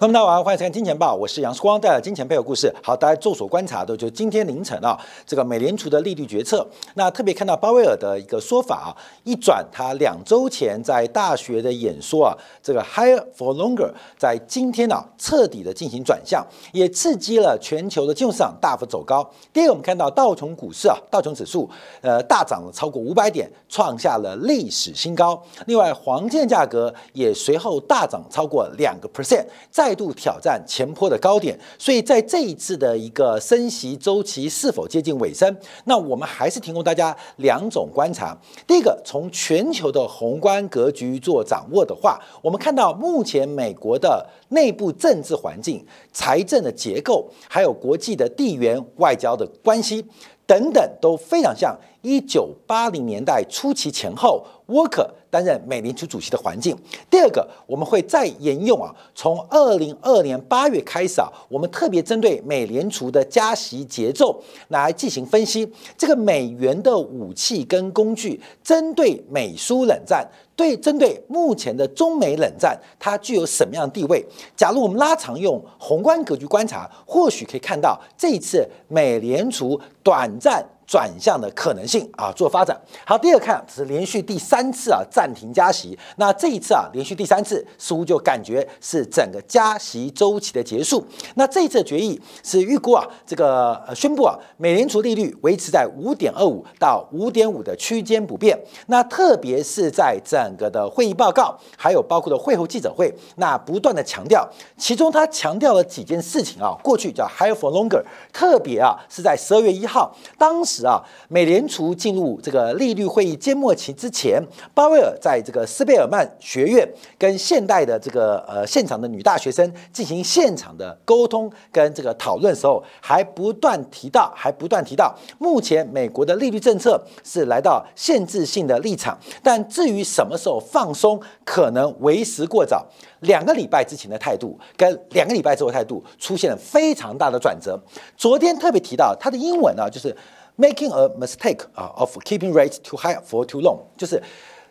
那么大家好，欢迎收看《金钱报》，我是杨世光，带来金钱背后故事。好，大家众所观察的，就是今天凌晨啊，这个美联储的利率决策。那特别看到鲍威尔的一个说法啊，一转他两周前在大学的演说啊，这个 Higher for Longer，在今天呢彻底的进行转向，也刺激了全球的金融市场大幅走高。第二个，我们看到道琼股市啊，道琼指数呃大涨了超过五百点，创下了历史新高。另外，黄金价格也随后大涨超过两个 percent，在再度挑战前坡的高点，所以在这一次的一个升息周期是否接近尾声？那我们还是提供大家两种观察。第一个，从全球的宏观格局做掌握的话，我们看到目前美国的内部政治环境、财政的结构，还有国际的地缘外交的关系等等，都非常像一九八零年代初期前后。沃克担任美联储主席的环境。第二个，我们会再沿用啊，从二零二年八月开始啊，我们特别针对美联储的加息节奏来进行分析。这个美元的武器跟工具，针对美苏冷战，对针对目前的中美冷战，它具有什么样的地位？假如我们拉长用宏观格局观察，或许可以看到这一次美联储短暂。转向的可能性啊，做发展好。第二看是连续第三次啊暂停加息，那这一次啊连续第三次，似乎就感觉是整个加息周期的结束。那这一次决议是预估啊这个呃宣布啊美联储利率维持在五点二五到五点五的区间不变。那特别是在整个的会议报告，还有包括的会后记者会，那不断的强调，其中他强调了几件事情啊，过去叫 higher for longer，特别啊是在十二月一号当时。啊，美联储进入这个利率会议缄默期之前，鲍威尔在这个斯贝尔曼学院跟现代的这个呃现场的女大学生进行现场的沟通跟这个讨论时候，还不断提到，还不断提到，目前美国的利率政策是来到限制性的立场，但至于什么时候放松，可能为时过早。两个礼拜之前的态度跟两个礼拜之后态度出现了非常大的转折。昨天特别提到他的英文呢，就是。Making a mistake 啊，of keeping rates too high for too long，就是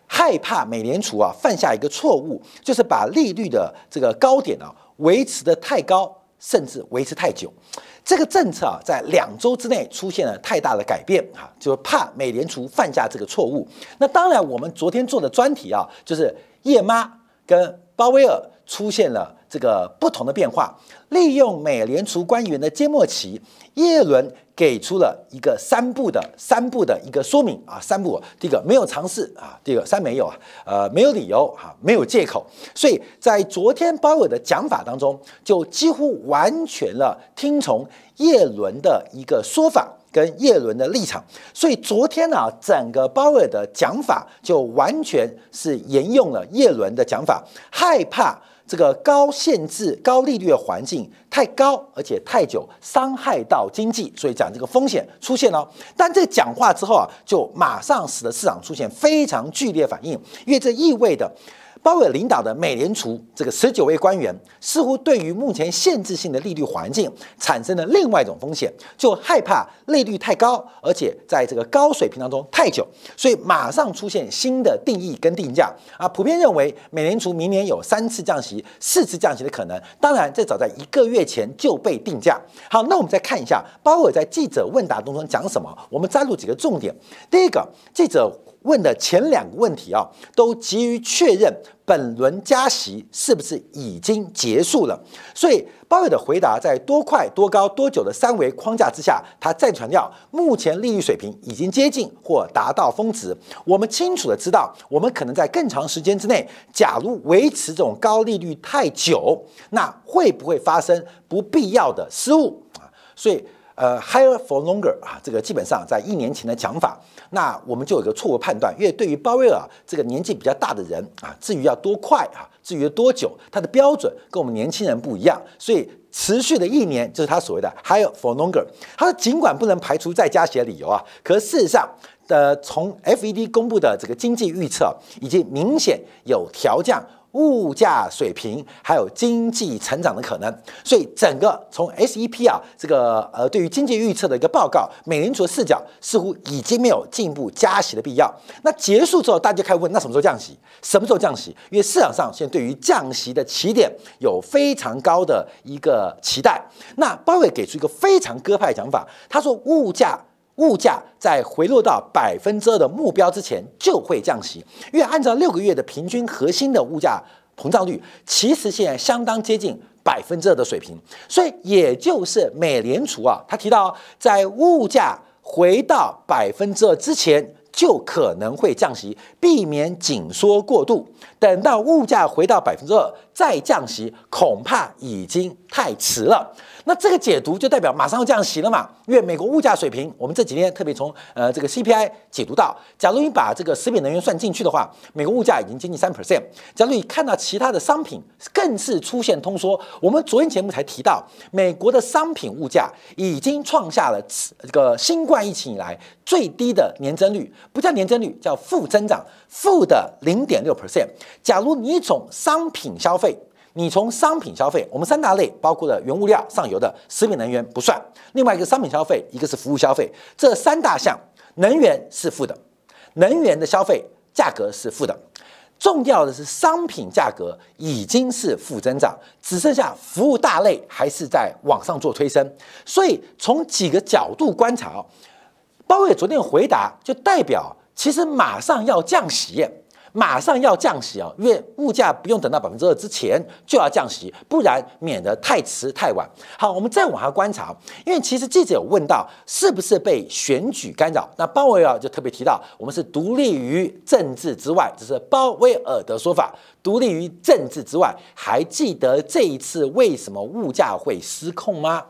害怕美联储啊犯下一个错误，就是把利率的这个高点啊维持的太高，甚至维持太久。这个政策啊在两周之内出现了太大的改变啊，就是怕美联储犯下这个错误。那当然，我们昨天做的专题啊，就是叶妈跟鲍威尔出现了这个不同的变化，利用美联储官员的缄默期，耶伦。给出了一个三步的三步的一个说明啊，三步，第一个没有尝试啊，第二个三没有啊，呃，没有理由哈，没有借口，所以在昨天鲍尔的讲法当中，就几乎完全了听从叶伦的一个说法跟叶伦的立场，所以昨天呢，整个鲍尔的讲法就完全是沿用了叶伦的讲法，害怕。这个高限制、高利率的环境太高，而且太久，伤害到经济，所以讲这个风险出现了。但这讲话之后啊，就马上使得市场出现非常剧烈反应，因为这意味着。鲍威尔领导的美联储这个十九位官员似乎对于目前限制性的利率环境产生了另外一种风险，就害怕利率太高，而且在这个高水平当中太久，所以马上出现新的定义跟定价啊。普遍认为美联储明年有三次降息、四次降息的可能。当然，这早在一个月前就被定价。好，那我们再看一下鲍威尔在记者问答当中讲什么，我们摘录几个重点。第一个，记者。问的前两个问题啊，都急于确认本轮加息是不是已经结束了。所以鲍威尔的回答在多快、多高、多久的三维框架之下，他再强调目前利率水平已经接近或达到峰值。我们清楚的知道，我们可能在更长时间之内，假如维持这种高利率太久，那会不会发生不必要的失误啊？所以。呃，higher for longer 啊，这个基本上在一年前的讲法，那我们就有个错误判断，因为对于鲍威尔这个年纪比较大的人啊，至于要多快啊，至于多久，他的标准跟我们年轻人不一样，所以持续的一年就是他所谓的 higher for longer。他说，尽管不能排除再加息的理由啊，可事实上，呃，从 FED 公布的这个经济预测，已经明显有调降。物价水平，还有经济成长的可能。所以整个从 SEP 啊这个呃对于经济预测的一个报告，美联储的视角似乎已经没有进一步加息的必要。那结束之后，大家就开始问：那什么时候降息？什么时候降息？因为市场上现在对于降息的起点有非常高的一个期待。那鲍威尔给出一个非常鸽派的讲法，他说物价。物价在回落到百分之二的目标之前就会降息，因为按照六个月的平均核心的物价膨胀率，其实现在相当接近百分之二的水平，所以也就是美联储啊，他提到在物价回到百分之二之前就可能会降息，避免紧缩过度。等到物价回到百分之二再降息，恐怕已经太迟了。那这个解读就代表马上要降息了嘛？因为美国物价水平，我们这几天特别从呃这个 CPI 解读到，假如你把这个食品能源算进去的话，美国物价已经接近三 percent。假如你看到其他的商品更是出现通缩，我们昨天节目才提到，美国的商品物价已经创下了这个新冠疫情以来最低的年增率，不叫年增率，叫负增长，负的零点六 percent。假如你从商品消费，你从商品消费，我们三大类包括了原物料、上游的食品能源不算，另外一个商品消费，一个是服务消费，这三大项，能源是负的，能源的消费价格是负的，重要的是商品价格已经是负增长，只剩下服务大类还是在往上做推升，所以从几个角度观察，鲍威尔昨天回答就代表其实马上要降息。马上要降息啊，因为物价不用等到百分之二之前就要降息，不然免得太迟太晚。好，我们再往下观察，因为其实记者有问到是不是被选举干扰，那鲍威尔就特别提到，我们是独立于政治之外，这是鲍威尔的说法，独立于政治之外。还记得这一次为什么物价会失控吗？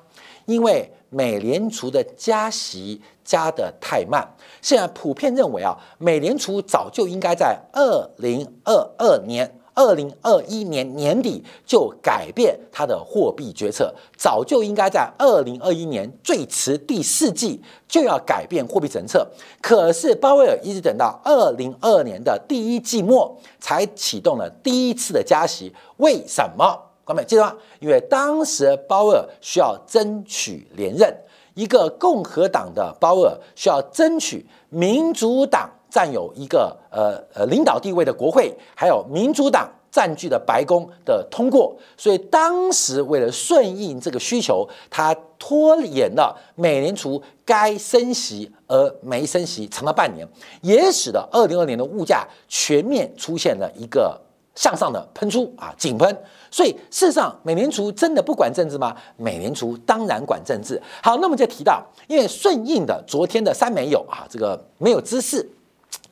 因为美联储的加息加得太慢，现在普遍认为啊，美联储早就应该在二零二二年、二零二一年年底就改变它的货币决策，早就应该在二零二一年最迟第四季就要改变货币政策。可是鲍威尔一直等到二零二二年的第一季末才启动了第一次的加息，为什么？各位记得吗？因为当时鲍尔需要争取连任，一个共和党的鲍尔需要争取民主党占有一个呃呃领导地位的国会，还有民主党占据的白宫的通过，所以当时为了顺应这个需求，他拖延了美联储该升息而没升息，长达半年，也使得二零二年的物价全面出现了一个向上的喷出啊，井喷。所以，事实上，美联储真的不管政治吗？美联储当然管政治。好，那么就提到，因为顺应的昨天的三没有啊，这个没有知识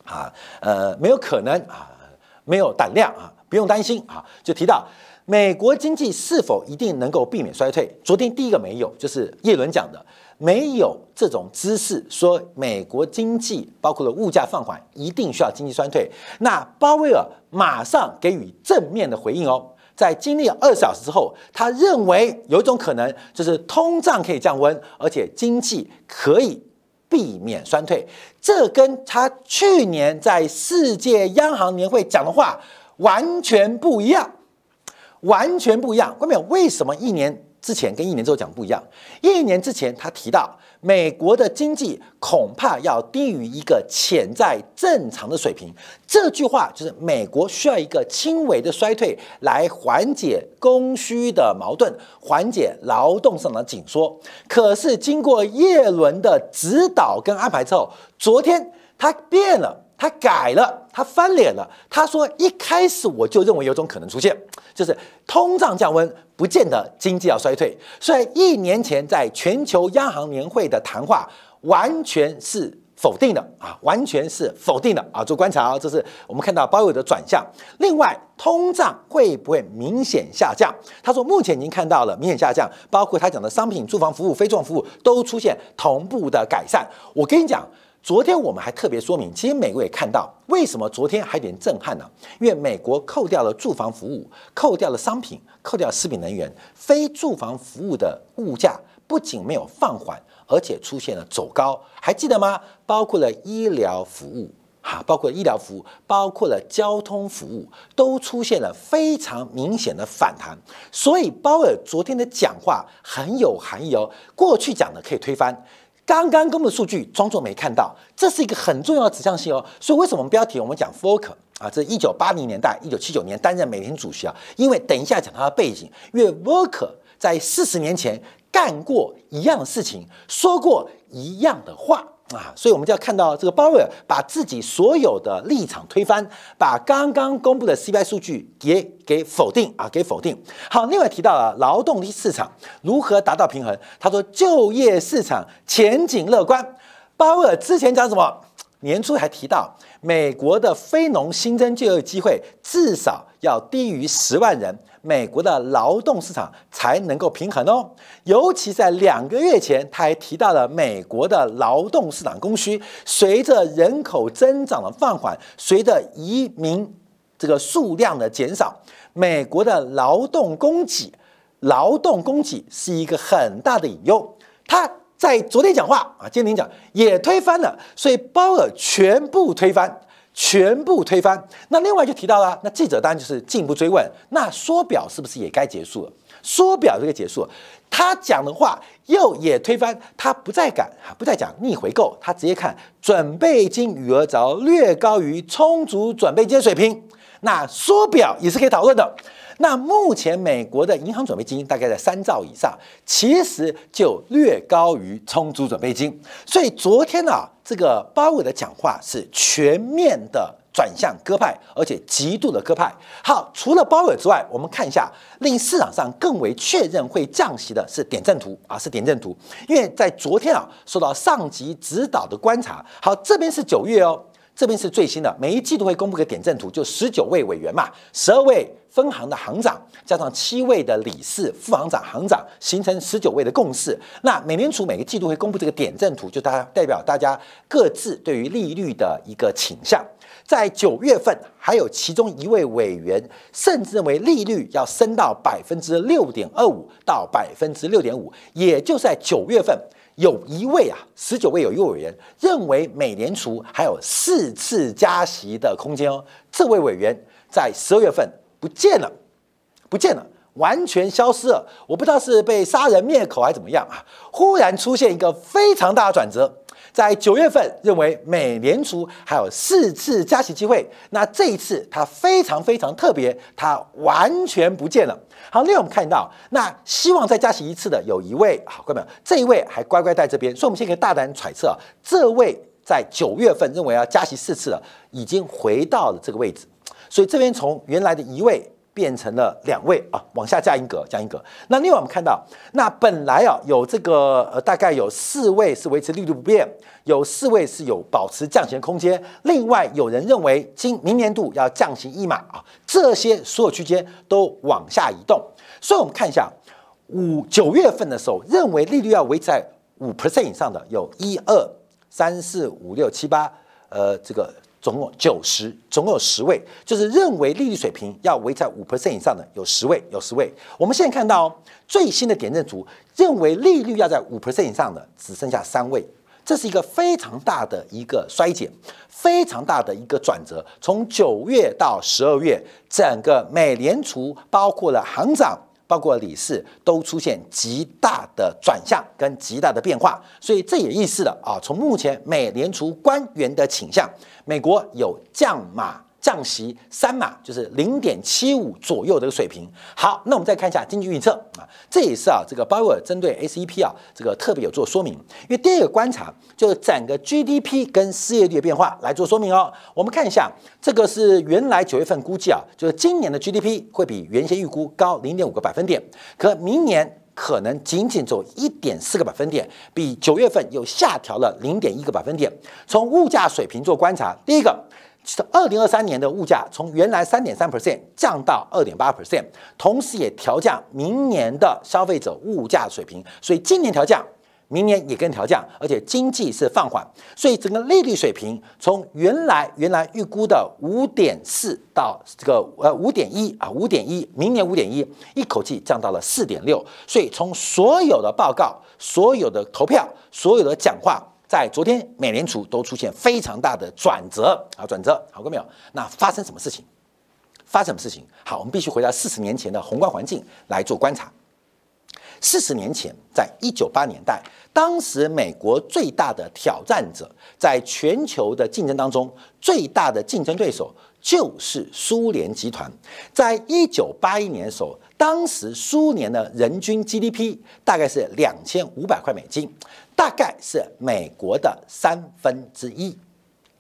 啊，呃，没有可能啊，没有胆量啊，不用担心啊，就提到美国经济是否一定能够避免衰退？昨天第一个没有，就是叶伦讲的，没有这种知识说美国经济包括了物价放缓，一定需要经济衰退。那鲍威尔马上给予正面的回应哦。在经历二小时之后，他认为有一种可能，就是通胀可以降温，而且经济可以避免衰退。这跟他去年在世界央行年会讲的话完全不一样，完全不一样。关键为什么一年之前跟一年之后讲不一样？一年之前他提到。美国的经济恐怕要低于一个潜在正常的水平。这句话就是美国需要一个轻微的衰退来缓解供需的矛盾，缓解劳动上的紧缩。可是经过耶伦的指导跟安排之后，昨天他变了。他改了，他翻脸了。他说：“一开始我就认为有种可能出现，就是通胀降温，不见得经济要衰退。所以一年前在全球央行年会的谈话完全是否定的啊，完全是否定的啊。做观察啊，这是我们看到鲍威尔的转向。另外，通胀会不会明显下降？他说目前已经看到了明显下降，包括他讲的商品、住房服务、非住房服务都出现同步的改善。我跟你讲。”昨天我们还特别说明，其实美国也看到为什么昨天还有点震撼呢？因为美国扣掉了住房服务，扣掉了商品，扣掉食品能源，非住房服务的物价不仅没有放缓，而且出现了走高。还记得吗？包括了医疗服务，哈，包括医疗服务，包括了交通服务，都出现了非常明显的反弹。所以鲍尔昨天的讲话很有含义哦。过去讲的可以推翻，刚刚公布数据装作没看到，这是一个很重要的指向性哦。所以为什么标题我们讲 f o c u s 啊？这一九八零年代、一九七九年担任美联主席啊，因为等一下讲他的背景，因为 v o c u s 在四十年前干过一样的事情，说过一样的话。啊，所以我们就要看到这个鲍威尔把自己所有的立场推翻，把刚刚公布的 CPI 数据也给否定啊，给否定。好，另外提到了劳动力市场如何达到平衡，他说就业市场前景乐观。鲍威尔之前讲什么？年初还提到美国的非农新增就业机会至少要低于十万人。美国的劳动市场才能够平衡哦，尤其在两个月前，他还提到了美国的劳动市场供需随着人口增长的放缓，随着移民这个数量的减少，美国的劳动供给，劳动供给是一个很大的隐忧。他在昨天讲话啊，今天讲也推翻了，所以鲍尔全部推翻。全部推翻。那另外就提到了，那记者当然就是进一步追问，那缩表是不是也该结束了？缩表这个结束，他讲的话又也推翻，他不再敢啊，不再讲逆回购，他直接看准备金余额只要略高于充足准备金水平，那缩表也是可以讨论的。那目前美国的银行准备金大概在三兆以上，其实就略高于充足准备金。所以昨天呢，这个鲍威尔的讲话是全面的转向鸽派，而且极度的鸽派。好，除了鲍威尔之外，我们看一下令市场上更为确认会降息的是点阵图啊，是点阵图。因为在昨天啊，受到上级指导的观察。好，这边是九月哦。这边是最新的，每一季度会公布个点阵图，就十九位委员嘛，十二位分行的行长，加上七位的理事、副行长、行长，形成十九位的共识。那美联储每个季度会公布这个点阵图，就大代表大家各自对于利率的一个倾向。在九月份，还有其中一位委员甚至认为利率要升到百分之六点二五到百分之六点五，也就在九月份。有一位啊，十九位有一位委员认为美联储还有四次加息的空间哦。这位委员在十二月份不见了，不见了，完全消失了。我不知道是被杀人灭口还怎么样啊！忽然出现一个非常大的转折。在九月份，认为美联储还有四次加息机会。那这一次，它非常非常特别，它完全不见了。好，另外我们看到，那希望再加息一次的有一位，好，各位朋友，这一位还乖乖在这边，所以我们先可以大胆揣测，这位在九月份认为要加息四次的，已经回到了这个位置。所以这边从原来的一位。变成了两位啊，往下降一格，降一格。那另外我们看到，那本来啊有这个呃，大概有四位是维持利率不变，有四位是有保持降息的空间。另外有人认为今明年度要降息一码啊，这些所有区间都往下移动。所以我们看一下五九月份的时候，认为利率要维持在五 percent 以上的有一二三四五六七八，呃，这个。总共九十，总共有十位，就是认为利率水平要维在五 percent 以上的有十位，有十位。我们现在看到最新的点阵图，认为利率要在五 percent 以上的只剩下三位，这是一个非常大的一个衰减，非常大的一个转折。从九月到十二月，整个美联储包括了行长。包括理事都出现极大的转向跟极大的变化，所以这也预示了啊，从目前美联储官员的倾向，美国有降码。降息三码就是零点七五左右的个水平。好，那我们再看一下经济预测啊，这也是啊这个鲍威尔针对 SEP 啊这个特别有做说明。因为第二个观察就是整个 GDP 跟失业率的变化来做说明哦。我们看一下，这个是原来九月份估计啊，就是今年的 GDP 会比原先预估高零点五个百分点，可明年可能仅仅走一点四个百分点，比九月份又下调了零点一个百分点。从物价水平做观察，第一个。是二零二三年的物价从原来三点三 percent 降到二点八 percent，同时也调降明年的消费者物价水平，所以今年调降，明年也跟调降，而且经济是放缓，所以整个利率水平从原来原来预估的五点四到这个呃五点一啊五点一，明年五点一，一口气降到了四点六，所以从所有的报告、所有的投票、所有的讲话。在昨天美联储都出现非常大的转折啊，转折，好过没有？那发生什么事情？发生什么事情？好，我们必须回到四十年前的宏观环境来做观察。四十年前，在一九八年代，当时美国最大的挑战者，在全球的竞争当中，最大的竞争对手就是苏联集团。在一九八一年的时候，当时苏联的人均 GDP 大概是两千五百块美金，大概是美国的三分之一，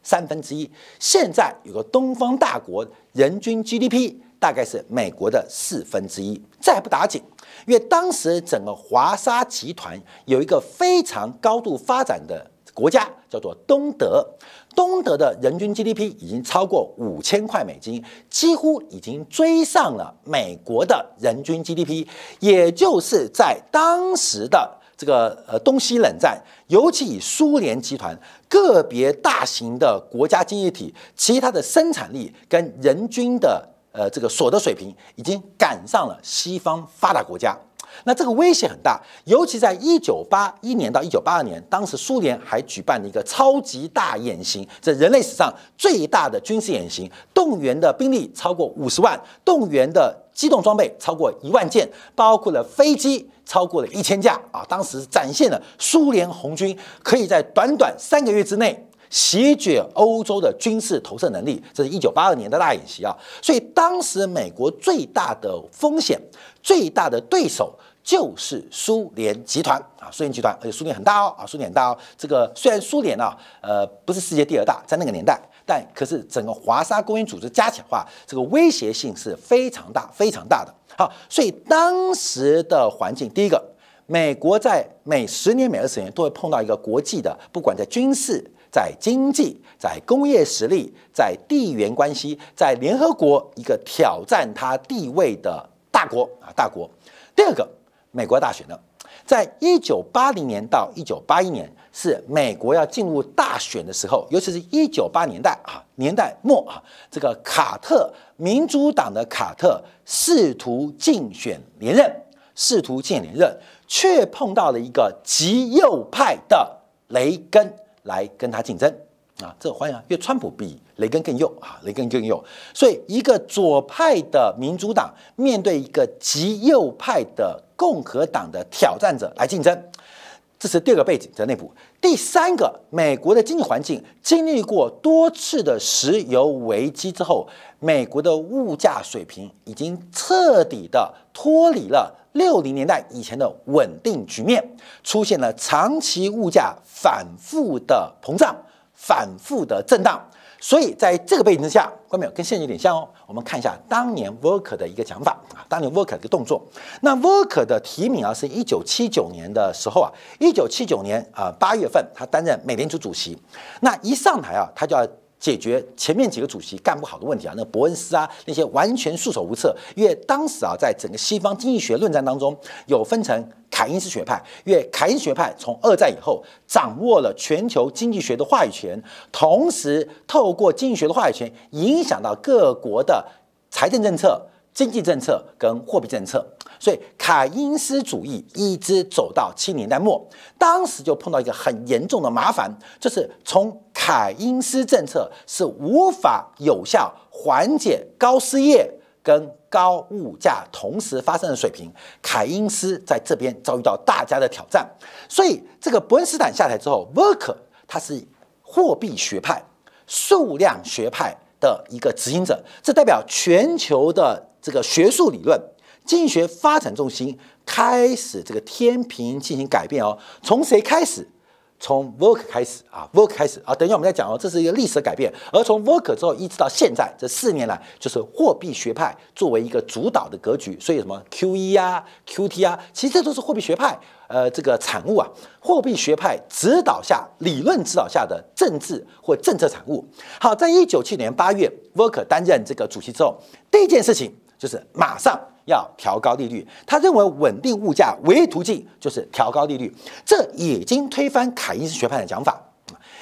三分之一。现在有个东方大国，人均 GDP 大概是美国的四分之一，再不打紧。因为当时整个华沙集团有一个非常高度发展的国家，叫做东德。东德的人均 GDP 已经超过五千块美金，几乎已经追上了美国的人均 GDP。也就是在当时的这个呃东西冷战，尤其以苏联集团个别大型的国家经济体，其他的生产力跟人均的。呃，这个所得水平已经赶上了西方发达国家，那这个威胁很大。尤其在一九八一年到一九八二年，当时苏联还举办了一个超级大演习，这人类史上最大的军事演习，动员的兵力超过五十万，动员的机动装备超过一万件，包括了飞机超过了一千架啊！当时展现了苏联红军可以在短短三个月之内。席卷欧洲的军事投射能力，这是一九八二年的大演习啊！所以当时美国最大的风险、最大的对手就是苏联集团啊！苏联集团，而且苏联很大哦啊！苏联很大哦。这个虽然苏联啊，呃，不是世界第二大，在那个年代，但可是整个华沙公约组织加起来的话，这个威胁性是非常大、非常大的。好，所以当时的环境，第一个，美国在每十年、每二十年都会碰到一个国际的，不管在军事。在经济、在工业实力、在地缘关系、在联合国一个挑战它地位的大国啊，大国。第二个，美国大选呢，在一九八零年到一九八一年是美国要进入大选的时候，尤其是一九八年代啊年代末啊，这个卡特民主党的卡特试图竞选连任，试图竞选连任，却碰到了一个极右派的雷根。来跟他竞争啊！这个欢迎啊，因为川普比雷根更右啊，雷根更右，所以一个左派的民主党面对一个极右派的共和党的挑战者来竞争，这是第二个背景在内部。第三个，美国的经济环境经历过多次的石油危机之后，美国的物价水平已经彻底的脱离了。六零年代以前的稳定局面出现了长期物价反复的膨胀、反复的震荡，所以在这个背景之下，观众朋友跟现在有点像哦。我们看一下当年 v o r k e r 的一个讲法啊，当年 v o r k e r 的一个动作。那 v o r k e r 的提名啊，是一九七九年的时候啊，一九七九年啊八月份，他担任美联储主席。那一上台啊，他就要。解决前面几个主席干不好的问题啊，那伯恩斯啊那些完全束手无策。因为当时啊，在整个西方经济学论战当中，有分成凯因斯学派，因为凯因学派从二战以后掌握了全球经济学的话语权，同时透过经济学的话语权影响到各国的财政政策。经济政策跟货币政策，所以凯因斯主义一直走到七年代末，当时就碰到一个很严重的麻烦，就是从凯因斯政策是无法有效缓解高失业跟高物价同时发生的水平，凯因斯在这边遭遇到大家的挑战，所以这个伯恩斯坦下台之后，沃克他是货币学派、数量学派的一个执行者，这代表全球的。这个学术理论、经济学发展重心开始这个天平进行改变哦，从谁开始？从 Work 开始啊，Work 开始啊，等一下我们再讲哦，这是一个历史的改变。而从 Work 之后一直到现在这四年来，就是货币学派作为一个主导的格局。所以什么 QE 啊、QT 啊，其实这都是货币学派呃这个产物啊，货币学派指导下、理论指导下的政治或政策产物。好，在一九七年八月，Work 担任这个主席之后，第一件事情。就是马上要调高利率，他认为稳定物价唯一途径就是调高利率，这已经推翻凯因斯学派的讲法，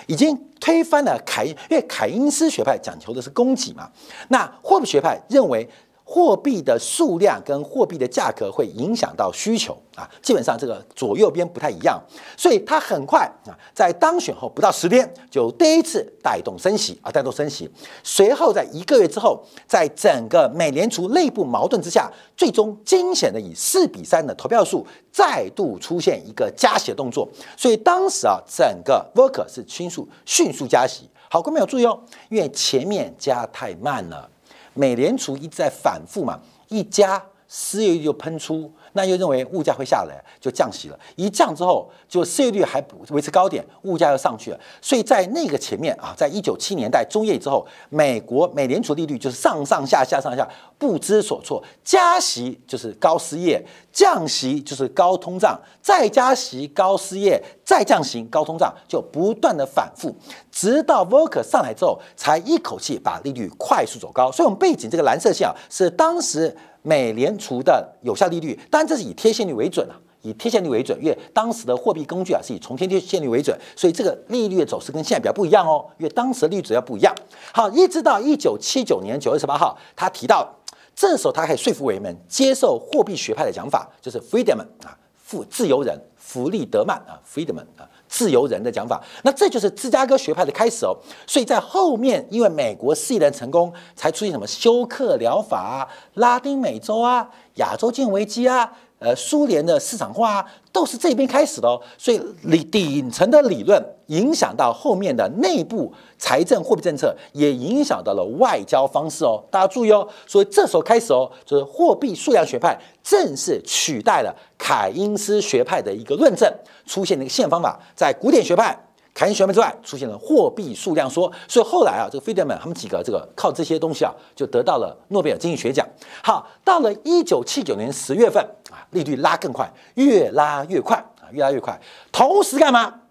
已经推翻了凯因，为凯因斯学派讲求的是供给嘛，那霍布学派认为货币的数量跟货币的价格会影响到需求啊，基本上这个左右边不太一样，所以他很快啊，在当选后不到十天就第一次带动升息啊，带动升息。随后在一个月之后，在整个美联储内部矛盾之下，最终惊险的以四比三的投票数再度出现一个加息的动作。所以当时啊，整个 Volcker 是迅速迅速加息。好，各位有注意哦，因为前面加太慢了。美联储一直在反复嘛，一加失业率就喷出，那又认为物价会下来，就降息了。一降之后，就失业率还维持高点，物价又上去了。所以在那个前面啊，在一九七年代中叶之后，美国美联储利率就是上上下下上下不知所措，加息就是高失业，降息就是高通胀，再加息高失业，再降息高通胀，就不断的反复，直到 Volcker 上来之后，才一口气把利率快速走高。所以，我们背景这个蓝色线啊，是当时。美联储的有效利率，当然这是以贴现率为准啊，以贴现率为准，因为当时的货币工具啊是以重贴贴现率为准，所以这个利率的走势跟现在比较不一样哦，因为当时的利率主要不一样。好，一直到一九七九年九月十八号，他提到，这时候他可以说服委员们接受货币学派的讲法，就是 Friedman 啊，富自由人弗利德曼啊，Friedman 啊。自由人的讲法，那这就是芝加哥学派的开始哦。所以在后面，因为美国试验成功，才出现什么休克疗法、拉丁美洲啊、亚洲金融危机啊。呃，苏联的市场化都是这边开始的哦，所以理顶层的理论影响到后面的内部财政货币政策，也影响到了外交方式哦。大家注意哦，所以这时候开始哦，就是货币数量学派正式取代了凯因斯学派的一个论证，出现了一个现方法，在古典学派。凯恩学派之外，出现了货币数量说，所以后来啊，这个费德曼他们几个这个靠这些东西啊，就得到了诺贝尔经济学奖。好，到了一九七九年十月份啊，利率拉更快，越拉越快啊，越拉越快。同时干嘛？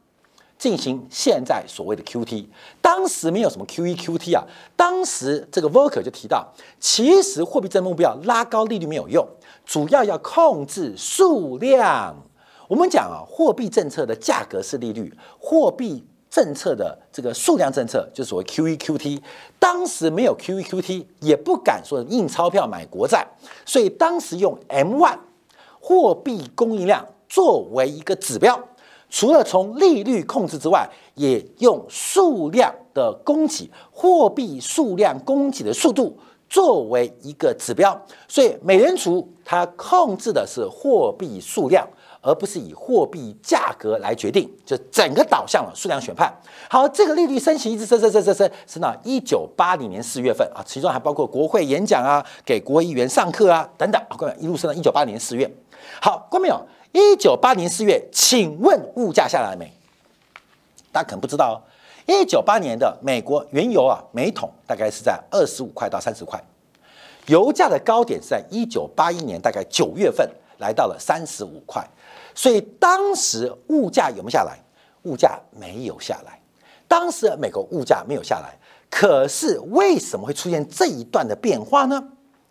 进行现在所谓的 QT。当时没有什么 QE、QT 啊，当时这个 Volker 就提到，其实货币政策目标拉高利率没有用，主要要控制数量。我们讲啊，货币政策的价格是利率，货币政策的这个数量政策就是所谓 QE QT。当时没有 QE QT，也不敢说印钞票买国债，所以当时用 M1 货币供应量作为一个指标，除了从利率控制之外，也用数量的供给，货币数量供给的速度作为一个指标。所以美联储它控制的是货币数量。而不是以货币价格来决定，就整个导向了数量选判。好，这个利率升息一直升升升升升，升到一九八零年四月份啊，其中还包括国会演讲啊，给国会议员上课啊等等，各位一路升到一九八零年四月。好，各位没有？一九八零年四月，请问物价下来没？大家可能不知道哦。一九八年的美国原油啊，每桶大概是在二十五块到三十块，油价的高点是在一九八一年大概九月份来到了三十五块。所以当时物价有没有下来？物价没有下来。当时美国物价没有下来，可是为什么会出现这一段的变化呢？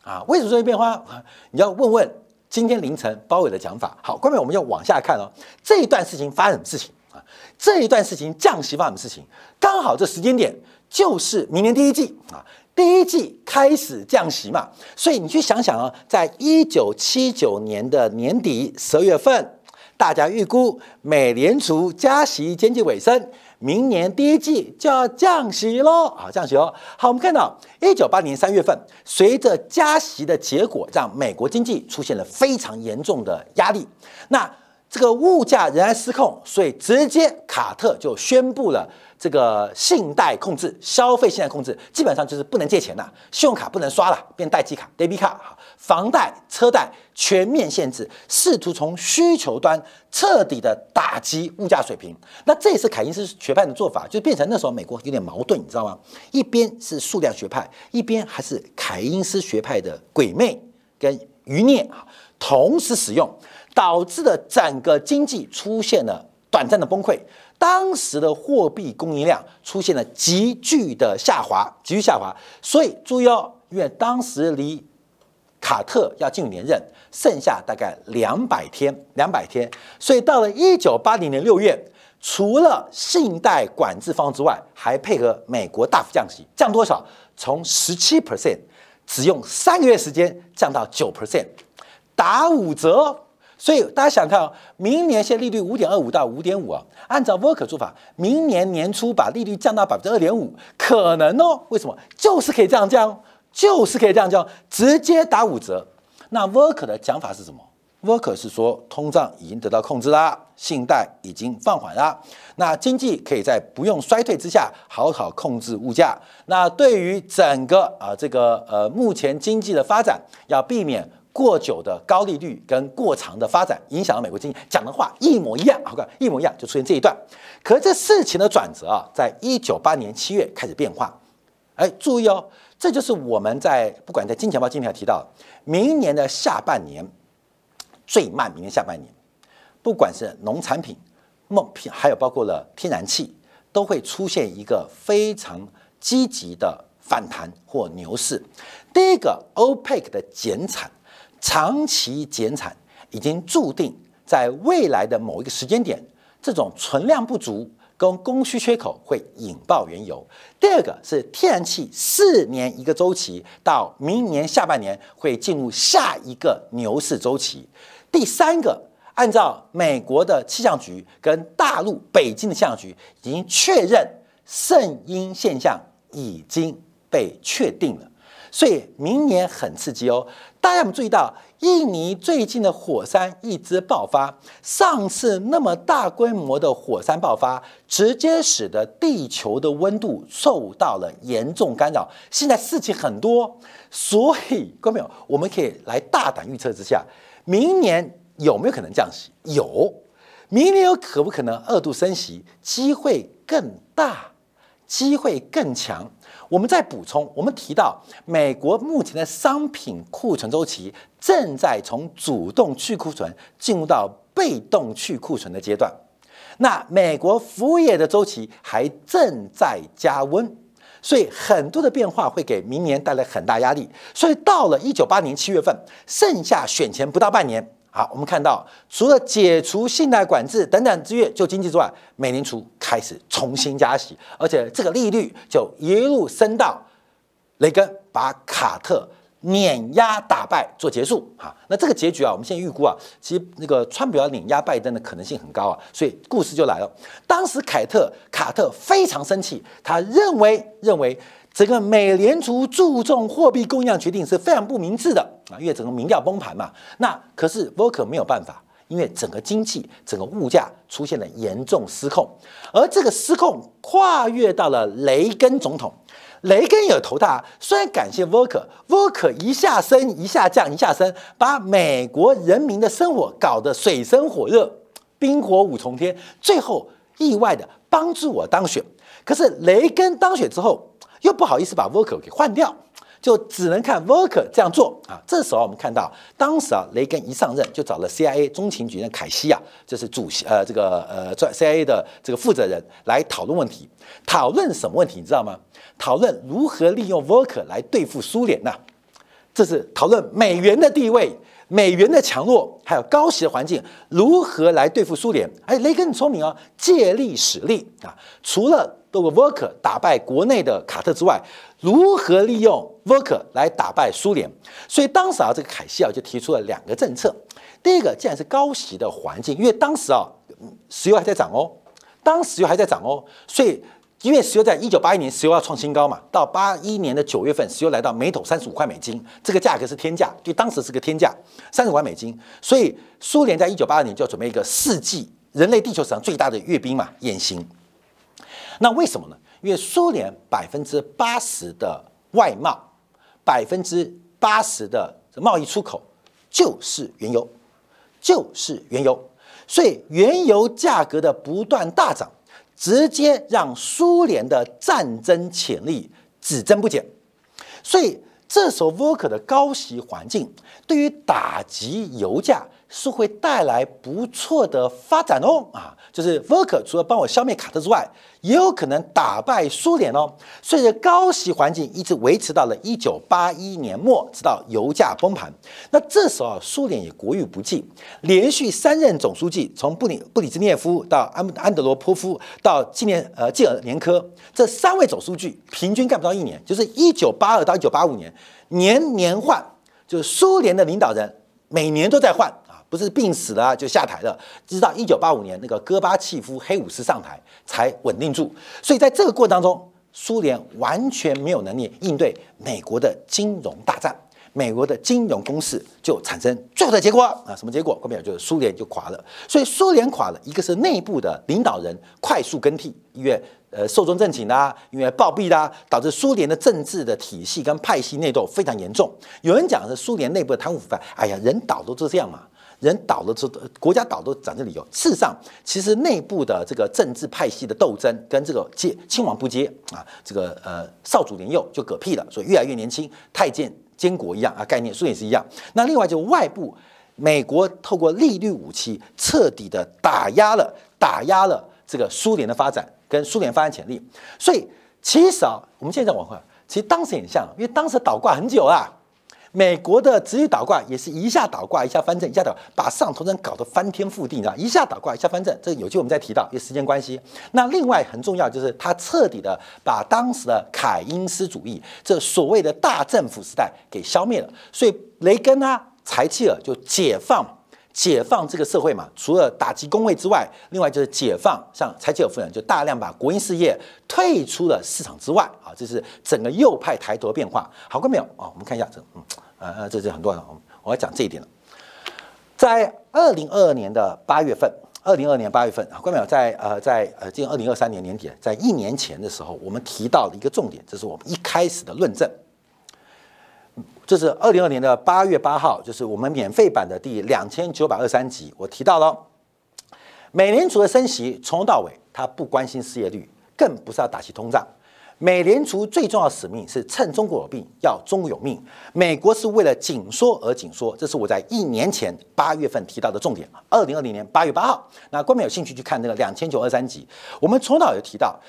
啊，为什么出现变化？你要问问今天凌晨包伟的讲法。好，关面我们要往下看哦。这一段事情发生什么事情啊？这一段事情降息发生什么事情？刚好这时间点就是明年第一季啊。第一季开始降息嘛，所以你去想想啊，在一九七九年的年底十二月份，大家预估美联储加息接近尾声，明年第一季就要降息喽啊，降息哦。好，我们看到一九八年三月份，随着加息的结果，让美国经济出现了非常严重的压力。那这个物价仍然失控，所以直接卡特就宣布了。这个信贷控制、消费信贷控制，基本上就是不能借钱了，信用卡不能刷了，变代记卡 （debit 卡）。房贷、车贷全面限制，试图从需求端彻底的打击物价水平。那这也是凯因斯学派的做法，就变成那时候美国有点矛盾，你知道吗？一边是数量学派，一边还是凯因斯学派的鬼魅跟余孽啊，同时使用，导致的整个经济出现了短暂的崩溃。当时的货币供应量出现了急剧的下滑，急剧下滑。所以注意哦，因为当时离卡特要进入连任剩下大概两百天，两百天。所以到了一九八零年六月，除了信贷管制方之外，还配合美国大幅降息，降多少？从十七 percent 只用三个月时间降到九 percent，打五折。所以大家想看，明年现在利率五点二五到五点五啊，按照 Work 做法，明年年初把利率降到百分之二点五，可能哦？为什么？就是可以这样降，就是可以这样降，直接打五折。那 Work 的讲法是什么？Work 是说通胀已经得到控制啦，信贷已经放缓啦，那经济可以在不用衰退之下好好控制物价。那对于整个啊这个呃目前经济的发展，要避免。过久的高利率跟过长的发展影响了美国经济，讲的话一模一样，好看一模一样就出现这一段。可是这事情的转折啊，在一九八年七月开始变化。哎，注意哦，这就是我们在不管在金钱豹今天提到，明年的下半年最慢，明年下半年，不管是农产品、梦品，还有包括了天然气，都会出现一个非常积极的反弹或牛市。第一个，OPEC 的减产。长期减产已经注定在未来的某一个时间点，这种存量不足跟供需缺口会引爆原油。第二个是天然气四年一个周期，到明年下半年会进入下一个牛市周期。第三个，按照美国的气象局跟大陆北京的气象局已经确认，圣婴现象已经被确定了。所以明年很刺激哦！大家有没有注意到，印尼最近的火山一直爆发？上次那么大规模的火山爆发，直接使得地球的温度受到了严重干扰。现在事情很多，所以各位朋友，我们可以来大胆预测之下，明年有没有可能降息？有，明年有可不可能二度升息？机会更大，机会更强。我们再补充，我们提到美国目前的商品库存周期正在从主动去库存进入到被动去库存的阶段，那美国服务业的周期还正在加温，所以很多的变化会给明年带来很大压力。所以到了一九八年七月份，剩下选前不到半年。好，我们看到，除了解除信贷管制等等之月就经济之外，美联储开始重新加息，而且这个利率就一路升到雷根把卡特碾压打败做结束。哈，那这个结局啊，我们现在预估啊，其实那个川普要碾压拜登的可能性很高啊，所以故事就来了。当时凯特卡特非常生气，他认为认为。整个美联储注重货币供应量决定是非常不明智的啊，因为整个民调崩盘嘛。那可是 Volcker 没有办法，因为整个经济、整个物价出现了严重失控，而这个失控跨越到了雷根总统。雷根也头大，虽然感谢 Volcker，Volcker 一下升一下降一下升，把美国人民的生活搞得水深火热、冰火五重天，最后意外的帮助我当选。可是雷根当选之后，又不好意思把 Volker 给换掉，就只能看 Volker 这样做啊。这时候我们看到，当时啊，雷根一上任就找了 CIA 中情局的凯西啊，这是主席呃这个呃 CIA 的这个负责人来讨论问题。讨论什么问题你知道吗？讨论如何利用 Volker 来对付苏联呐。这是讨论美元的地位、美元的强弱，还有高息的环境如何来对付苏联。哎，雷根很聪明哦，借力使力啊，除了。透过 Volker 打败国内的卡特之外，如何利用 Volker 来打败苏联？所以当时啊，这个凯西啊就提出了两个政策。第一个，既然是高息的环境，因为当时啊石油还在涨哦，当石油还在涨哦，所以因为石油在一九八一年石油要创新高嘛，到八一年的九月份，石油来到每桶三十五块美金，这个价格是天价，就当时是个天价，三十五块美金。所以苏联在一九八二年就要准备一个世纪人类地球史上最大的阅兵嘛演习。那为什么呢？因为苏联百分之八十的外贸，百分之八十的贸易出口就是原油，就是原油，所以原油价格的不断大涨，直接让苏联的战争潜力只增不减。所以这时候沃克的高息环境对于打击油价是会带来不错的发展哦啊，就是 Volker 除了帮我消灭卡特之外，也有可能打败苏联哦。随着高息环境一直维持到了一九八一年末，直到油价崩盘。那这时候，苏联也国欲不济，连续三任总书记，从布里布里兹涅夫到安安德罗波夫到今年呃季尔年科，这三位总书记平均干不到一年，就是一九八二到一九八五年年年换，就是苏联的领导人每年都在换。不是病死了就下台了，直到一九八五年那个戈巴契夫黑武士上台才稳定住。所以在这个过程当中，苏联完全没有能力应对美国的金融大战，美国的金融攻势就产生最后的结果啊，什么结果？后面就是苏联就垮了。所以苏联垮了，一个是内部的领导人快速更替，因为呃寿终正寝啦，因为暴毙啦，导致苏联的政治的体系跟派系内斗非常严重。有人讲是苏联内部的贪污腐败，哎呀，人倒都是这样嘛。人倒了之后，国家倒都讲这理由。事实上，其实内部的这个政治派系的斗争跟这个接亲王不接啊，这个呃少主年幼就嗝屁了，所以越来越年轻，太监监国一样啊，概念苏联是一样。那另外就外部，美国透过利率武器彻底的打压了打压了这个苏联的发展跟苏联发展潜力。所以其实啊，我们现在往回，其实当时很像，因为当时倒挂很久啊。美国的直率倒挂也是一下倒挂一下翻正，一下倒把上头人搞得翻天覆地，你知道？一下倒挂一下翻正，这有机会我们再提到，因为时间关系。那另外很重要就是他彻底的把当时的凯因斯主义这所谓的大政府时代给消灭了。所以雷根啊、柴契尔就解放解放这个社会嘛，除了打击工会之外，另外就是解放，像柴契尔夫人就大量把国营事业退出了市场之外啊，这是整个右派抬头的变化。好过没有啊？我们看一下这嗯。呃，这是很多人，我要讲这一点了。在二零二二年的八月份，二零二二年八月份啊，关淼在呃在呃，今二零二三年年底，在一年前的时候，我们提到了一个重点，这是我们一开始的论证。这是二零二年的八月八号，就是我们免费版的第两千九百二三集，我提到了美联储的升息从头到尾，它不关心失业率，更不是要打击通胀。美联储最重要的使命是趁中国有病要中国有命。美国是为了紧缩而紧缩，这是我在一年前八月份提到的重点。二零二零年八月八号，那观众有兴趣去看那个两千九二三集，我们从头有提到，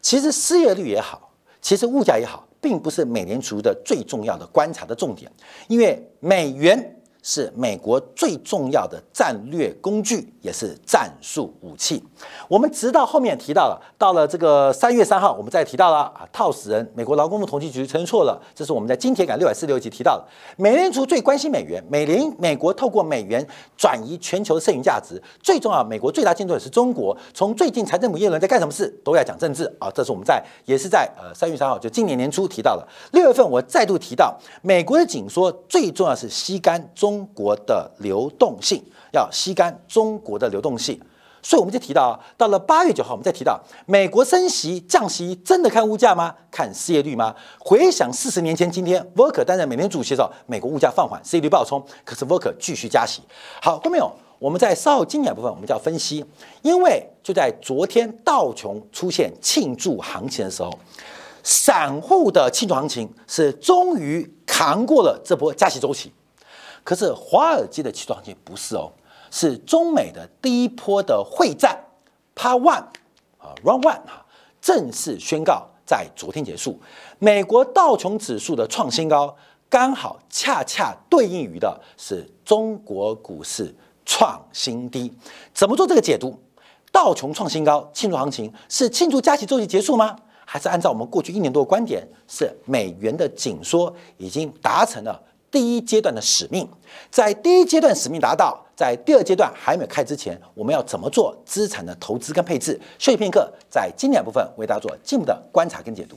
其实失业率也好，其实物价也好，并不是美联储的最重要的观察的重点，因为美元。是美国最重要的战略工具，也是战术武器。我们直到后面提到了，到了这个三月三号，我们再提到了啊，套死人。美国劳工部统计局承认错了，这是我们在金铁杆六百四六集提到的。美联储最关心美元，美联美国透过美元转移全球剩余价值。最重要，美国最大竞争者是中国。从最近财政部耶伦在干什么事，都要讲政治啊。这是我们在也是在呃三月三号，就今年年初提到的。六月份我再度提到，美国的紧缩最重要是吸干中。中国的流动性要吸干中国的流动性，所以我们就提到，到了八月九号，我们再提到美国升息降息，真的看物价吗？看失业率吗？回想四十年前，今天沃克担任美联储主席的时候，美国物价放缓，失业率暴冲，可是沃克继续加息。好，后面有我们在稍后经典部分，我们叫分析，因为就在昨天道琼出现庆祝行情的时候，散户的庆祝行情是终于扛过了这波加息周期。可是华尔街的期行情不是哦，是中美的第一波的会战，Part One 啊，Round One 啊，正式宣告在昨天结束。美国道琼指数的创新高，刚好恰恰对应于的是中国股市创新低。怎么做这个解读？道琼创新高庆祝行情是庆祝加息周期结束吗？还是按照我们过去一年多的观点，是美元的紧缩已经达成了？第一阶段的使命，在第一阶段使命达到，在第二阶段还没有开之前，我们要怎么做资产的投资跟配置？休息片刻，在经典部分为大家做进一步的观察跟解读。